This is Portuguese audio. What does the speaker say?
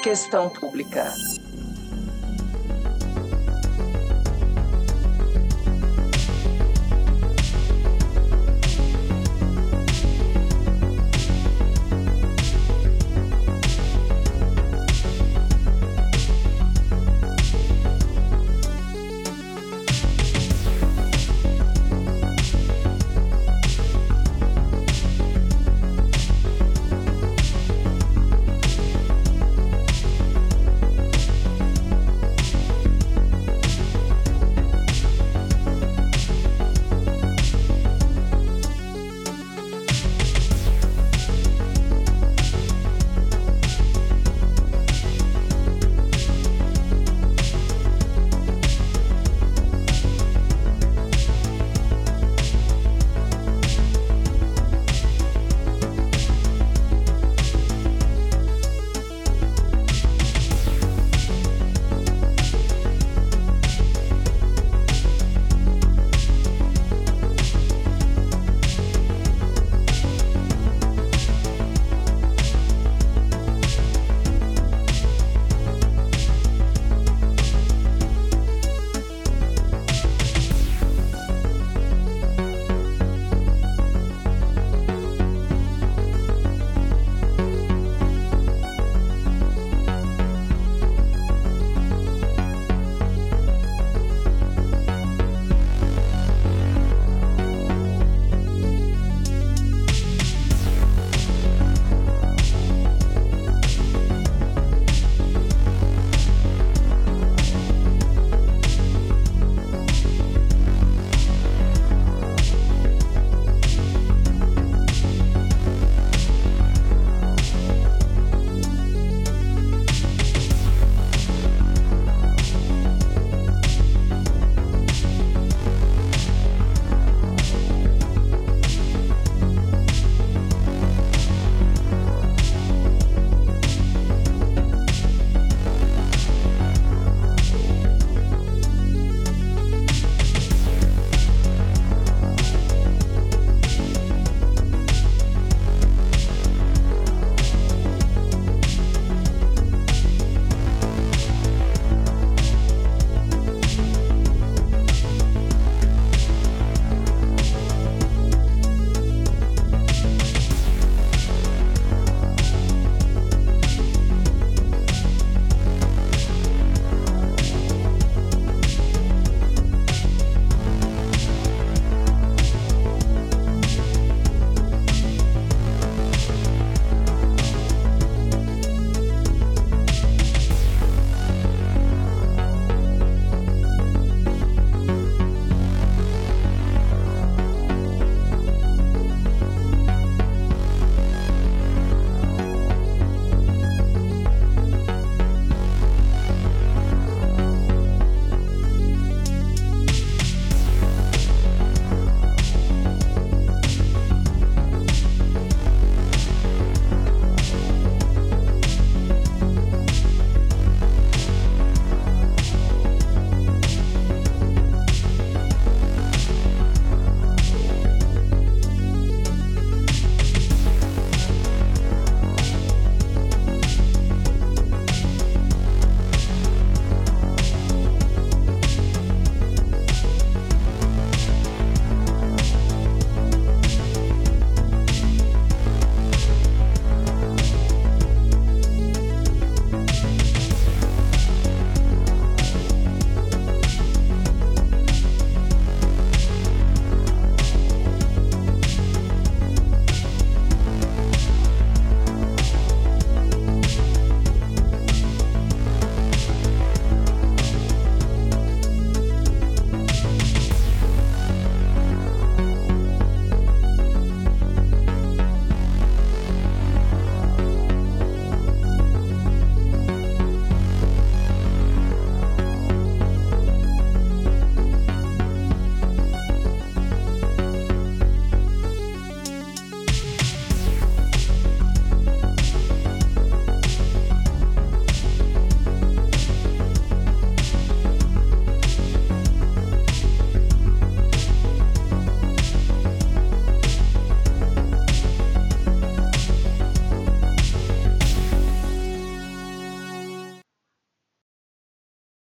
Questão pública.